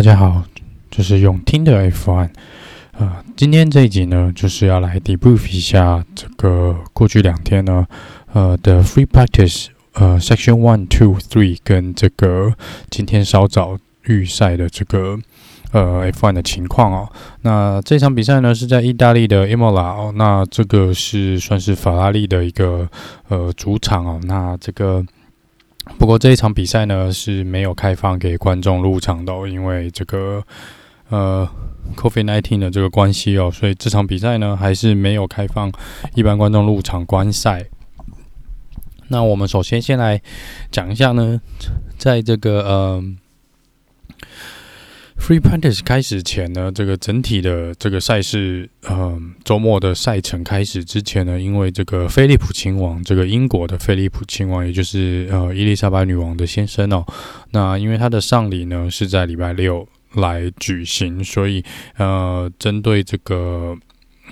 大家好，这是永听的 F1。呃，今天这一集呢，就是要来 debrief 一下这个过去两天呢，呃的 free practice，呃 section one two three 跟这个今天稍早预赛的这个呃 F1 的情况哦。那这场比赛呢是在意大利的 Imola 哦，那这个是算是法拉利的一个呃主场哦。那这个。不过这一场比赛呢是没有开放给观众入场的，因为这个呃 COVID-19 的这个关系哦，所以这场比赛呢还是没有开放一般观众入场观赛。那我们首先先来讲一下呢，在这个呃。Free Practice 开始前呢，这个整体的这个赛事，嗯，周末的赛程开始之前呢，因为这个菲利普亲王，这个英国的菲利普亲王，也就是呃伊丽莎白女王的先生哦，那因为他的丧礼呢是在礼拜六来举行，所以呃，针对这个。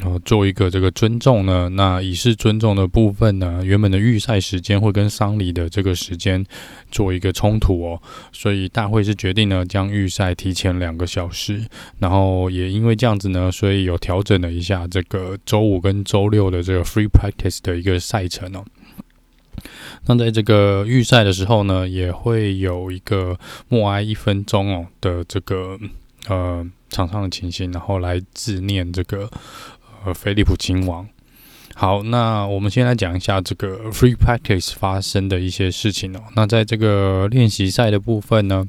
然后做一个这个尊重呢，那以示尊重的部分呢，原本的预赛时间会跟丧礼的这个时间做一个冲突哦，所以大会是决定呢将预赛提前两个小时，然后也因为这样子呢，所以有调整了一下这个周五跟周六的这个 free practice 的一个赛程哦。那在这个预赛的时候呢，也会有一个默哀一分钟哦的这个呃场上的情形，然后来致念这个。呃，菲利普亲王。好，那我们先来讲一下这个 free practice 发生的一些事情哦。那在这个练习赛的部分呢，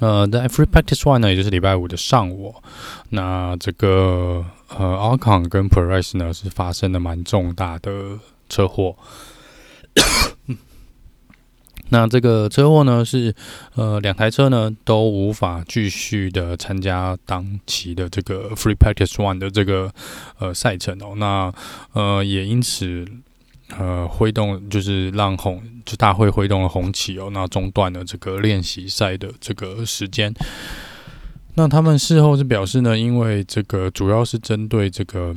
呃，在 free practice one 呢，也就是礼拜五的上午，那这个呃，Ocon 跟 Perez 呢是发生了蛮重大的车祸。那这个车祸呢，是呃两台车呢都无法继续的参加当期的这个 Free Practice One 的这个呃赛程哦。那呃也因此呃挥动就是让红就大会挥动了红旗哦，那中断了这个练习赛的这个时间。那他们事后是表示呢，因为这个主要是针对这个。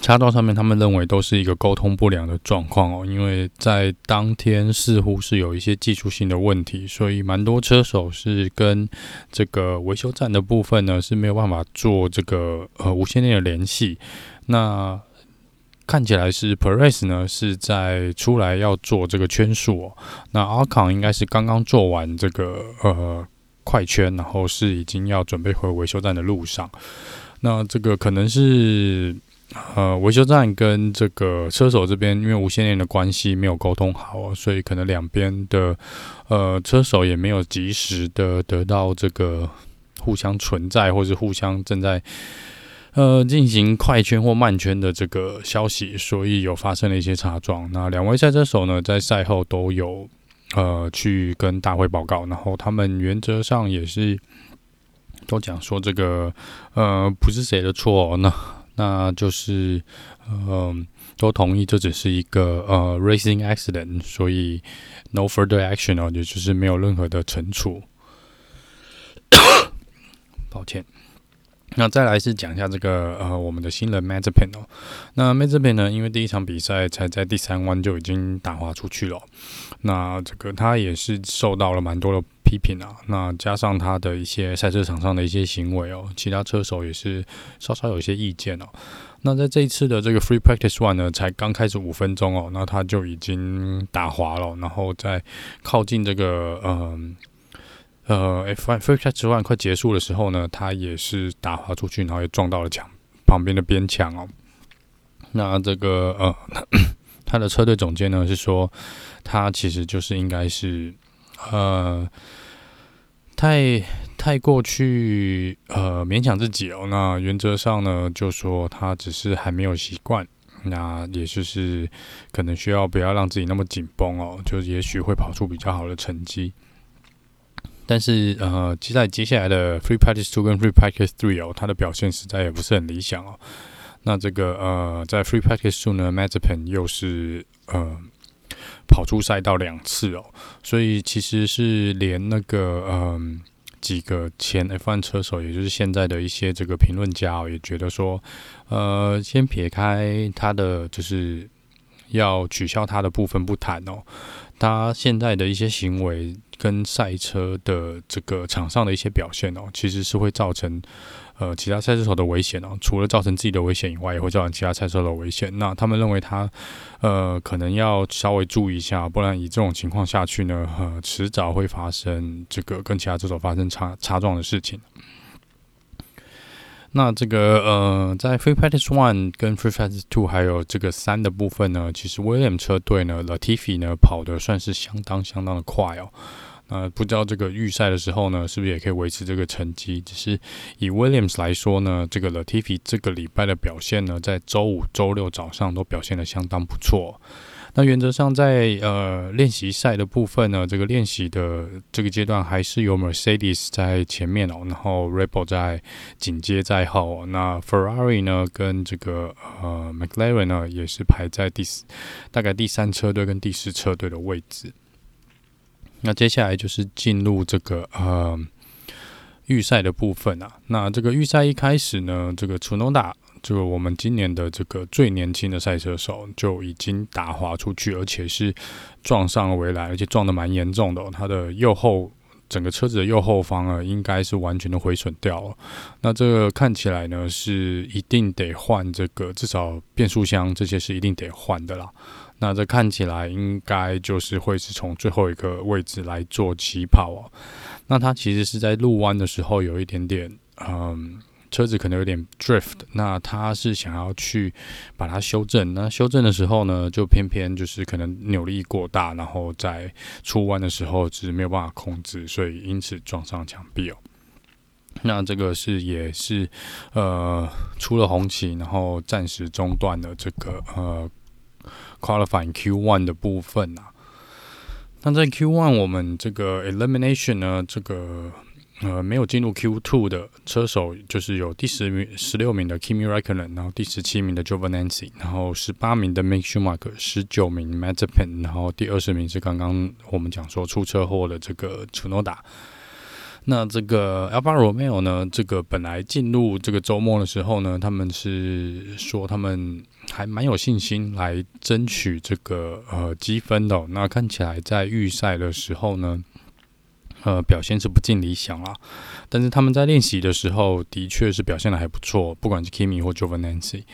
插道上面，他们认为都是一个沟通不良的状况哦，因为在当天似乎是有一些技术性的问题，所以蛮多车手是跟这个维修站的部分呢是没有办法做这个呃无线电的联系。那看起来是 Perez 呢是在出来要做这个圈数哦，那 Ocon 应该是刚刚做完这个呃快圈，然后是已经要准备回维修站的路上。那这个可能是。呃，维修站跟这个车手这边因为无线电的关系没有沟通好，所以可能两边的呃车手也没有及时的得到这个互相存在或是互相正在呃进行快圈或慢圈的这个消息，所以有发生了一些擦撞。那两位赛车手呢，在赛后都有呃去跟大会报告，然后他们原则上也是都讲说这个呃不是谁的错，那。那就是，嗯、都同意这只是一个呃 racing accident，所以 no further action 哦，也就是没有任何的惩处。抱歉。那再来是讲一下这个呃我们的新人 m a z p i n 哦，那 m a z p i n 呢，因为第一场比赛才在第三弯就已经打滑出去了，那这个他也是受到了蛮多的批评啊，那加上他的一些赛车场上的一些行为哦，其他车手也是稍稍有些意见哦。那在这一次的这个 Free Practice One 呢，才刚开始五分钟哦，那他就已经打滑了，然后在靠近这个嗯。呃呃 f Free Practice One 快结束的时候呢，他也是打滑出去，然后也撞到了墙旁边的边墙哦。那这个呃，他的车队总监呢是说，他其实就是应该是呃，太太过去呃勉强自己哦。那原则上呢，就说他只是还没有习惯，那也就是可能需要不要让自己那么紧绷哦，就也许会跑出比较好的成绩。但是呃，其实在接下来的 Free Practice Two 跟 Free Practice Three 哦，他的表现实在也不是很理想哦。那这个呃，在 Free Practice Two 呢，Mazepin 又是呃跑出赛道两次哦，所以其实是连那个嗯、几个前 F1 车手，也就是现在的一些这个评论家哦，也觉得说，呃，先撇开他的就是要取消他的部分不谈哦，他现在的一些行为。跟赛车的这个场上的一些表现哦，其实是会造成呃其他赛车手的危险哦。除了造成自己的危险以外，也会造成其他赛车手的危险。那他们认为他呃可能要稍微注意一下，不然以这种情况下去呢，呃，迟早会发生这个跟其他车手发生擦擦撞的事情。那这个呃，在 Free Practice One 跟 Free Practice Two 还有这个三的部分呢，其实 William 车队呢，Latifi 呢跑得算是相当相当的快哦。呃不知道这个预赛的时候呢，是不是也可以维持这个成绩？只是以 Williams 来说呢，这个 Latifi 这个礼拜的表现呢，在周五、周六早上都表现得相当不错。那原则上在，呃练习赛的部分呢，这个练习的这个阶段还是有 Mercedes 在前面哦，然后 Red Bull 在紧接在后。那 Ferrari 呢，跟这个呃 McLaren 呢，也是排在第四，大概第三车队跟第四车队的位置。那接下来就是进入这个呃预赛的部分啊。那这个预赛一开始呢，这个 Tsunoda。这个我们今年的这个最年轻的赛车手就已经打滑出去，而且是撞上了围栏，而且撞得蛮严重的哦。他的右后整个车子的右后方啊，应该是完全的毁损掉了。那这个看起来呢，是一定得换这个，至少变速箱这些是一定得换的啦。那这看起来应该就是会是从最后一个位置来做起跑哦。那他其实是在入弯的时候有一点点嗯。车子可能有点 drift，那他是想要去把它修正。那修正的时候呢，就偏偏就是可能扭力过大，然后在出弯的时候是没有办法控制，所以因此撞上墙壁哦。那这个是也是呃出了红旗，然后暂时中断了这个呃 qualifying Q1 的部分啊。那在 Q1 我们这个 elimination 呢，这个。呃，没有进入 Q2 的车手就是有第十名、十六名的 Kimi Räikkönen，然后第十七名的 Giovinazzi，然后十八名的 Mick Schumacher，十九名 Mazepin，然后第二十名是刚刚我们讲说出车祸的这个 Tsunoda。那这个 Alfa Romeo 呢，这个本来进入这个周末的时候呢，他们是说他们还蛮有信心来争取这个呃积分的。那看起来在预赛的时候呢。呃，表现是不尽理想啦，但是他们在练习的时候的确是表现的还不错，不管是 Kimi 或 Giovinazzi。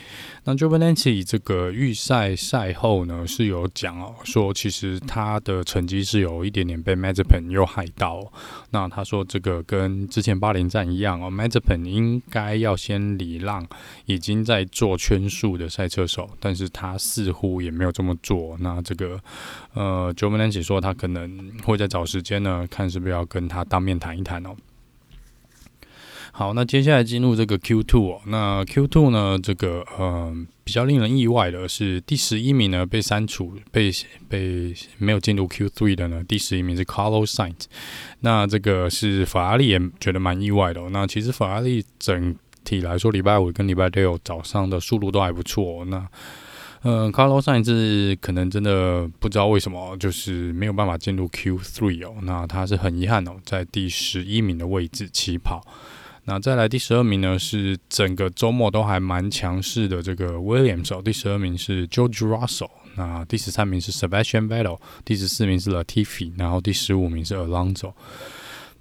那 Giovinazzi 这个预赛赛后呢是有讲哦，说其实他的成绩是有一点点被 Mazepin 又害到。那他说这个跟之前巴林站一样哦，Mazepin 应该要先礼让已经在做圈速的赛车手，但是他似乎也没有这么做。那这个呃 Giovinazzi 说他可能会再找时间呢，看是不是要要跟他当面谈一谈哦。好，那接下来进入这个 Q2 哦。那 Q2 呢，这个呃比较令人意外的是，第十一名呢被删除，被被没有进入 Q3 的呢，第十一名是 Carlos Sainz。那这个是法拉利也觉得蛮意外的哦。那其实法拉利整体来说，礼拜五跟礼拜六早上的速度都还不错哦。那嗯，Carlos Sainz 可能真的不知道为什么，就是没有办法进入 Q3 哦。那他是很遗憾哦，在第十一名的位置起跑。那再来第十二名呢，是整个周末都还蛮强势的这个 Williams 哦。第十二名是 George Russell，那第十三名是 Sebastian Vettel，第十四名是 Latifi，然后第十五名是 Alonso。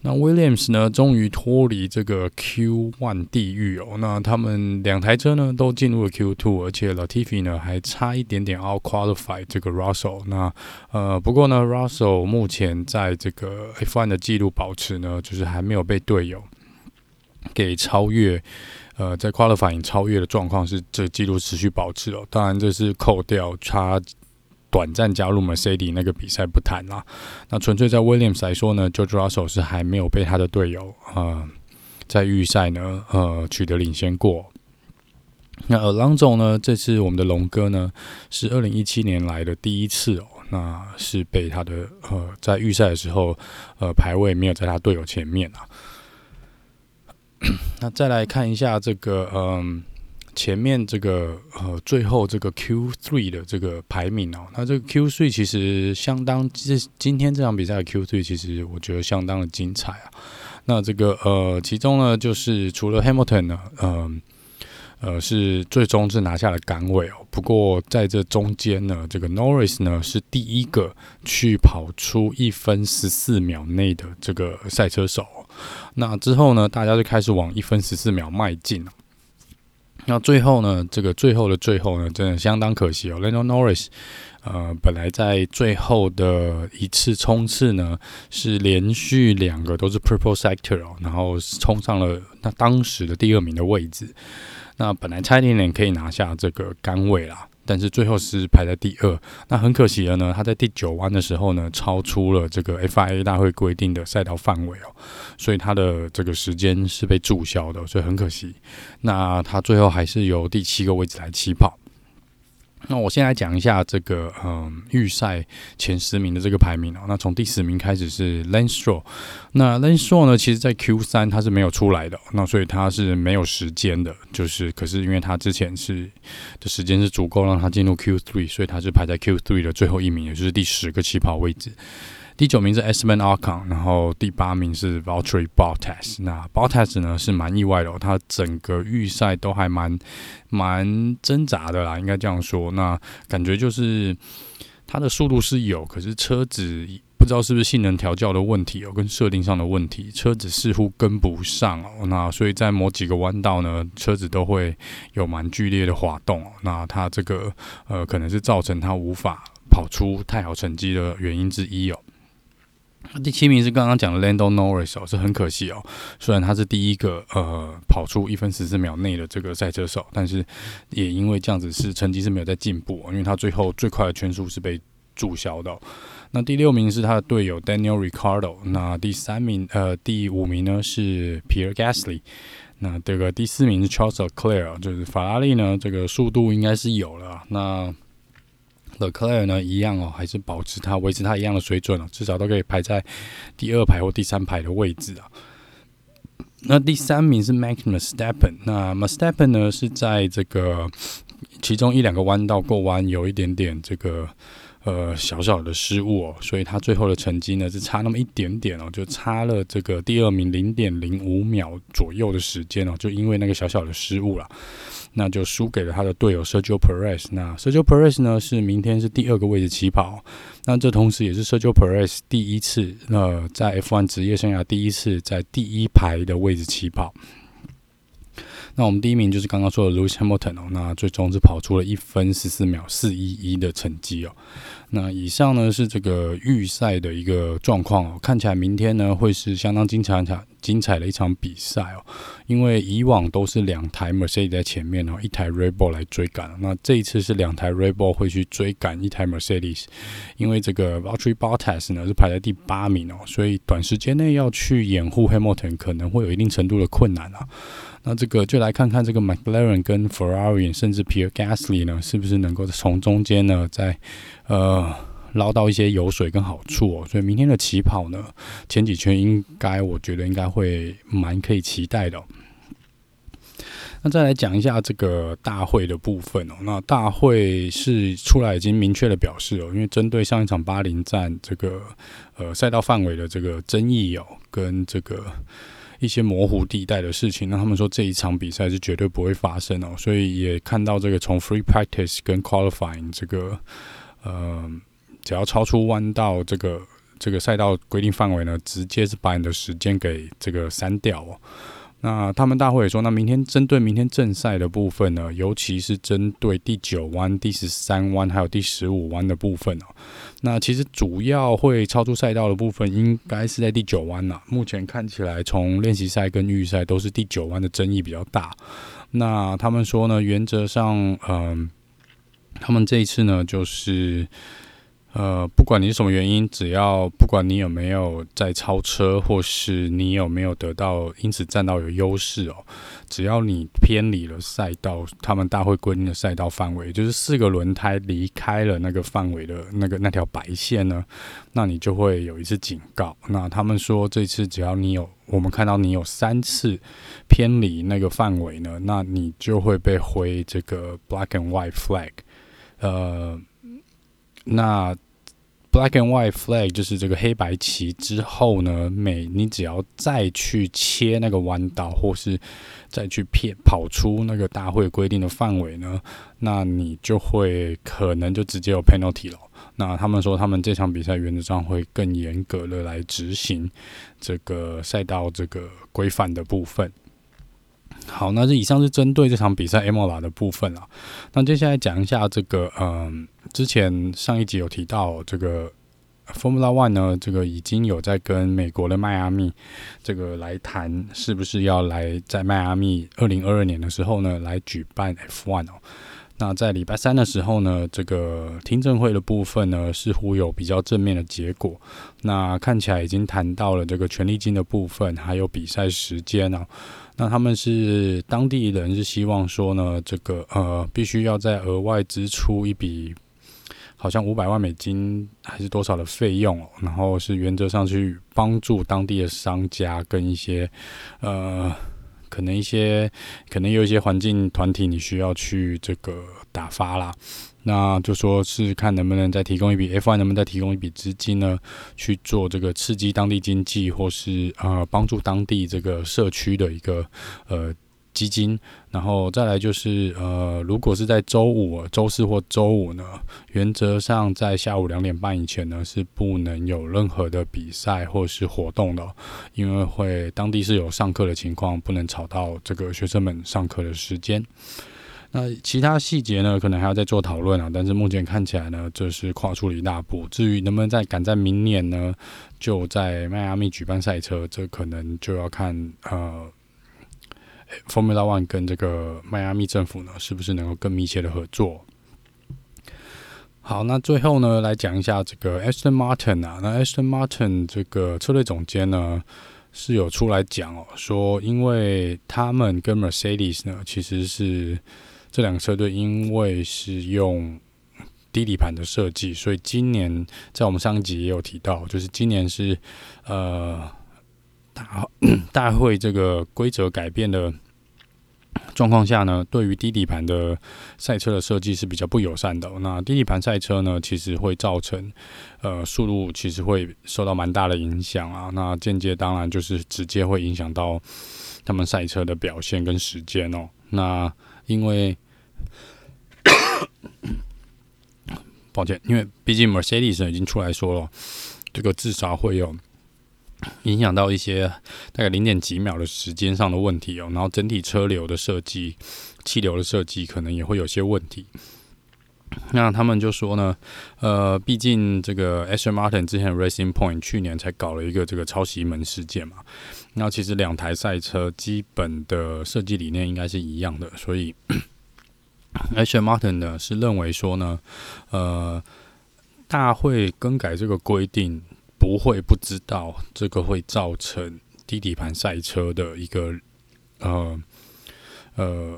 那 Williams 呢，终于脱离这个 Q1 地狱哦。那他们两台车呢都进入了 Q2，而且 Latifi 呢还差一点点 out qualify 这个 Russell。那呃，不过呢，Russell 目前在这个 F1 的记录保持呢，就是还没有被队友。给超越，呃，在 qualifying 超越的状况是这记录持续保持哦。当然，这是扣掉差短暂加入 Mercedes 那个比赛不谈啦。那纯粹在 Williams 来说呢，George Russell 是还没有被他的队友呃在预赛呢呃取得领先过。那 Alonso 呢，这次我们的龙哥呢是二零一七年来的第一次哦，那是被他的呃在预赛的时候呃排位没有在他队友前面啊。那再来看一下这个，嗯，前面这个呃，最后这个 Q3 的这个排名哦。那这个 Q3 其实相当，这今天这场比赛的 Q3 其实我觉得相当的精彩啊。那这个呃，其中呢，就是除了 Hamilton 呢，嗯呃，是最终是拿下了杆位哦。不过在这中间呢，这个 Norris 呢是第一个去跑出一分十四秒内的这个赛车手。那之后呢，大家就开始往一分十四秒迈进了。那最后呢，这个最后的最后呢，真的相当可惜哦。Lando Norris，呃，本来在最后的一次冲刺呢，是连续两个都是 Purple Sector 哦，然后冲上了那当时的第二名的位置。那本来差一点点可以拿下这个杆位啦。但是最后是排在第二，那很可惜的呢，他在第九弯的时候呢，超出了这个 FIA 大会规定的赛道范围哦，所以他的这个时间是被注销的，所以很可惜。那他最后还是由第七个位置来起跑。那我先来讲一下这个嗯预赛前十名的这个排名哦。那从第十名开始是 Lance s t r a w 那 Lance s t r a w 呢，其实在 Q 三他是没有出来的，那所以他是没有时间的，就是可是因为他之前是的时间是足够让他进入 Q three，所以他是排在 Q three 的最后一名，也就是第十个起跑位置。第九名是 Esteban Ocon，然后第八名是 Valtteri Bottas。那 Bottas 呢是蛮意外的哦，他整个预赛都还蛮蛮挣扎的啦，应该这样说。那感觉就是他的速度是有，可是车子不知道是不是性能调教的问题哦，跟设定上的问题，车子似乎跟不上哦。那所以在某几个弯道呢，车子都会有蛮剧烈的滑动哦。那他这个呃，可能是造成他无法跑出太好成绩的原因之一哦。第七名是刚刚讲的 Lando Norris 哦，是很可惜哦。虽然他是第一个呃跑出一分十四秒内的这个赛车手，但是也因为这样子是成绩是没有在进步，因为他最后最快的圈速是被注销的。那第六名是他的队友 Daniel r i c a r d o 那第三名呃第五名呢是 Pierre Gasly，那这个第四名是 Charles Leclerc，就是法拉利呢这个速度应该是有了那。Leclerc 呢，一样哦，还是保持他维持他一样的水准哦，至少都可以排在第二排或第三排的位置啊。那第三名是 Max Verstappen，那 Verstappen 呢是在这个其中一两个弯道过弯有一点点这个。呃，小小的失误哦，所以他最后的成绩呢是差那么一点点哦，就差了这个第二名零点零五秒左右的时间哦，就因为那个小小的失误啦，那就输给了他的队友 Sergio Perez。那 Sergio Perez 呢是明天是第二个位置起跑，那这同时也是 Sergio Perez 第一次呃在 F1 职业生涯第一次在第一排的位置起跑。那我们第一名就是刚刚说的 Lewis Hamilton 哦，那最终是跑出了一分十四秒四一一的成绩哦。那以上呢是这个预赛的一个状况哦，看起来明天呢会是相当精彩场精彩的一场比赛哦，因为以往都是两台 Mercedes 在前面哦，一台 r e b o l 来追赶，那这一次是两台 r e b o l 会去追赶一台 Mercedes，因为这个 Valtteri Bottas 呢是排在第八名哦，所以短时间内要去掩护 Hamilton 可能会有一定程度的困难啊。那这个就来看看这个 McLaren 跟 Ferrari，甚至 Pierre Gasly 呢，是不是能够从中间呢，在呃捞到一些油水跟好处哦。所以明天的起跑呢，前几圈应该我觉得应该会蛮可以期待的。那再来讲一下这个大会的部分哦。那大会是出来已经明确的表示哦，因为针对上一场巴林站这个呃赛道范围的这个争议哦，跟这个。一些模糊地带的事情，那他们说这一场比赛是绝对不会发生哦，所以也看到这个从 free practice 跟 qualifying 这个，呃，只要超出弯道这个这个赛道规定范围呢，直接是把你的时间给这个删掉哦。那他们大会也说，那明天针对明天正赛的部分呢，尤其是针对第九弯、第十三弯还有第十五弯的部分哦。那其实主要会超出赛道的部分，应该是在第九弯呐。目前看起来，从练习赛跟预赛都是第九弯的争议比较大。那他们说呢，原则上，嗯、他们这一次呢，就是。呃，不管你是什么原因，只要不管你有没有在超车，或是你有没有得到因此占到有优势哦，只要你偏离了赛道，他们大会规定的赛道范围，就是四个轮胎离开了那个范围的那个那条白线呢，那你就会有一次警告。那他们说，这次只要你有，我们看到你有三次偏离那个范围呢，那你就会被挥这个 black and white flag。呃，那。black and white flag 就是这个黑白旗之后呢，每你只要再去切那个弯道，或是再去骗跑出那个大会规定的范围呢，那你就会可能就直接有 penalty 了。那他们说，他们这场比赛原则上会更严格的来执行这个赛道这个规范的部分。好，那这以上是针对这场比赛 MOLA 的部分啊。那接下来讲一下这个，嗯，之前上一集有提到这个 Formula One 呢，这个已经有在跟美国的迈阿密这个来谈，是不是要来在迈阿密二零二二年的时候呢来举办 F One 哦。那在礼拜三的时候呢，这个听证会的部分呢，似乎有比较正面的结果。那看起来已经谈到了这个权利金的部分，还有比赛时间啊。那他们是当地人是希望说呢，这个呃，必须要再额外支出一笔，好像五百万美金还是多少的费用。然后是原则上去帮助当地的商家跟一些呃。可能一些，可能有一些环境团体，你需要去这个打发啦，那就说是看能不能再提供一笔 F1 能不能再提供一笔资金呢，去做这个刺激当地经济，或是呃帮助当地这个社区的一个呃。基金，然后再来就是，呃，如果是在周五、周四或周五呢，原则上在下午两点半以前呢，是不能有任何的比赛或是活动的，因为会当地是有上课的情况，不能吵到这个学生们上课的时间。那其他细节呢，可能还要再做讨论啊。但是目前看起来呢，这是跨出了一大步。至于能不能再赶在明年呢，就在迈阿密举办赛车，这可能就要看呃。Formula One 跟这个迈阿密政府呢，是不是能够更密切的合作？好，那最后呢，来讲一下这个 Aston Martin 啊，那 Aston Martin 这个车队总监呢，是有出来讲哦，说因为他们跟 Mercedes 呢，其实是这两个车队，因为是用低底盘的设计，所以今年在我们上一集也有提到，就是今年是呃。大 大会这个规则改变的状况下呢，对于低底盘的赛车的设计是比较不友善的。那低底盘赛车呢，其实会造成呃速度其实会受到蛮大的影响啊。那间接当然就是直接会影响到他们赛车的表现跟时间哦。那因为 抱歉，因为毕竟 Mercedes 已经出来说了，这个至少会有。影响到一些大概零点几秒的时间上的问题哦，然后整体车流的设计、气流的设计可能也会有些问题。那他们就说呢，呃，毕竟这个 Aston Martin 之前 Racing Point 去年才搞了一个这个抄袭门事件嘛，那其实两台赛车基本的设计理念应该是一样的，所以 Aston Martin 呢是认为说呢，呃，大会更改这个规定。不会不知道这个会造成低底盘赛车的一个呃呃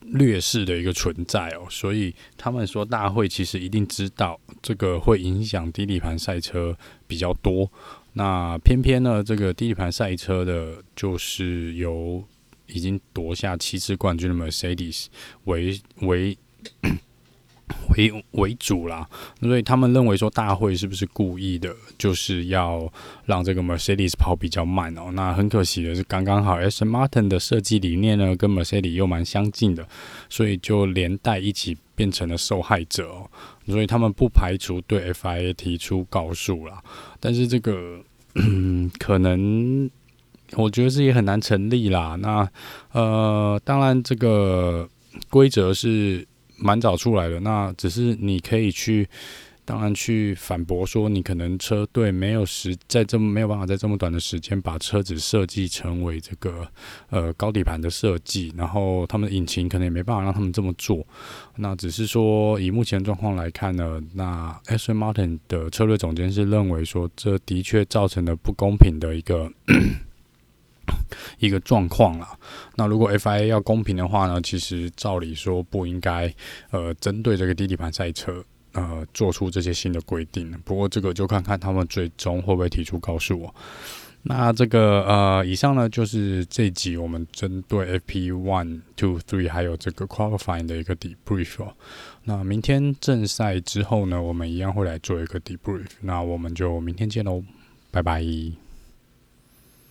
劣势的一个存在哦，所以他们说大会其实一定知道这个会影响低底盘赛车比较多。那偏偏呢，这个低底盘赛车的，就是由已经夺下七次冠军的 Mercedes 为为。为为主啦，所以他们认为说大会是不是故意的，就是要让这个 Mercedes 跑比较慢哦。那很可惜的是，刚刚好 S Martin 的设计理念呢，跟 Mercedes 又蛮相近的，所以就连带一起变成了受害者哦。所以他们不排除对 FIA 提出告诉啦，但是这个嗯，可能我觉得是也很难成立啦。那呃，当然这个规则是。蛮早出来的，那只是你可以去，当然去反驳说，你可能车队没有时在这么没有办法在这么短的时间把车子设计成为这个呃高底盘的设计，然后他们的引擎可能也没办法让他们这么做。那只是说以目前状况来看呢，那 S. Martin 的车队总监是认为说，这的确造成了不公平的一个。一个状况啦。那如果 FIA 要公平的话呢，其实照理说不应该呃针对这个低底盘赛车呃做出这些新的规定。不过这个就看看他们最终会不会提出告诉我。那这个呃，以上呢就是这集我们针对 FP One Two Three 还有这个 Qualifying 的一个 Debrief、哦。那明天正赛之后呢，我们一样会来做一个 Debrief。那我们就明天见喽，拜拜。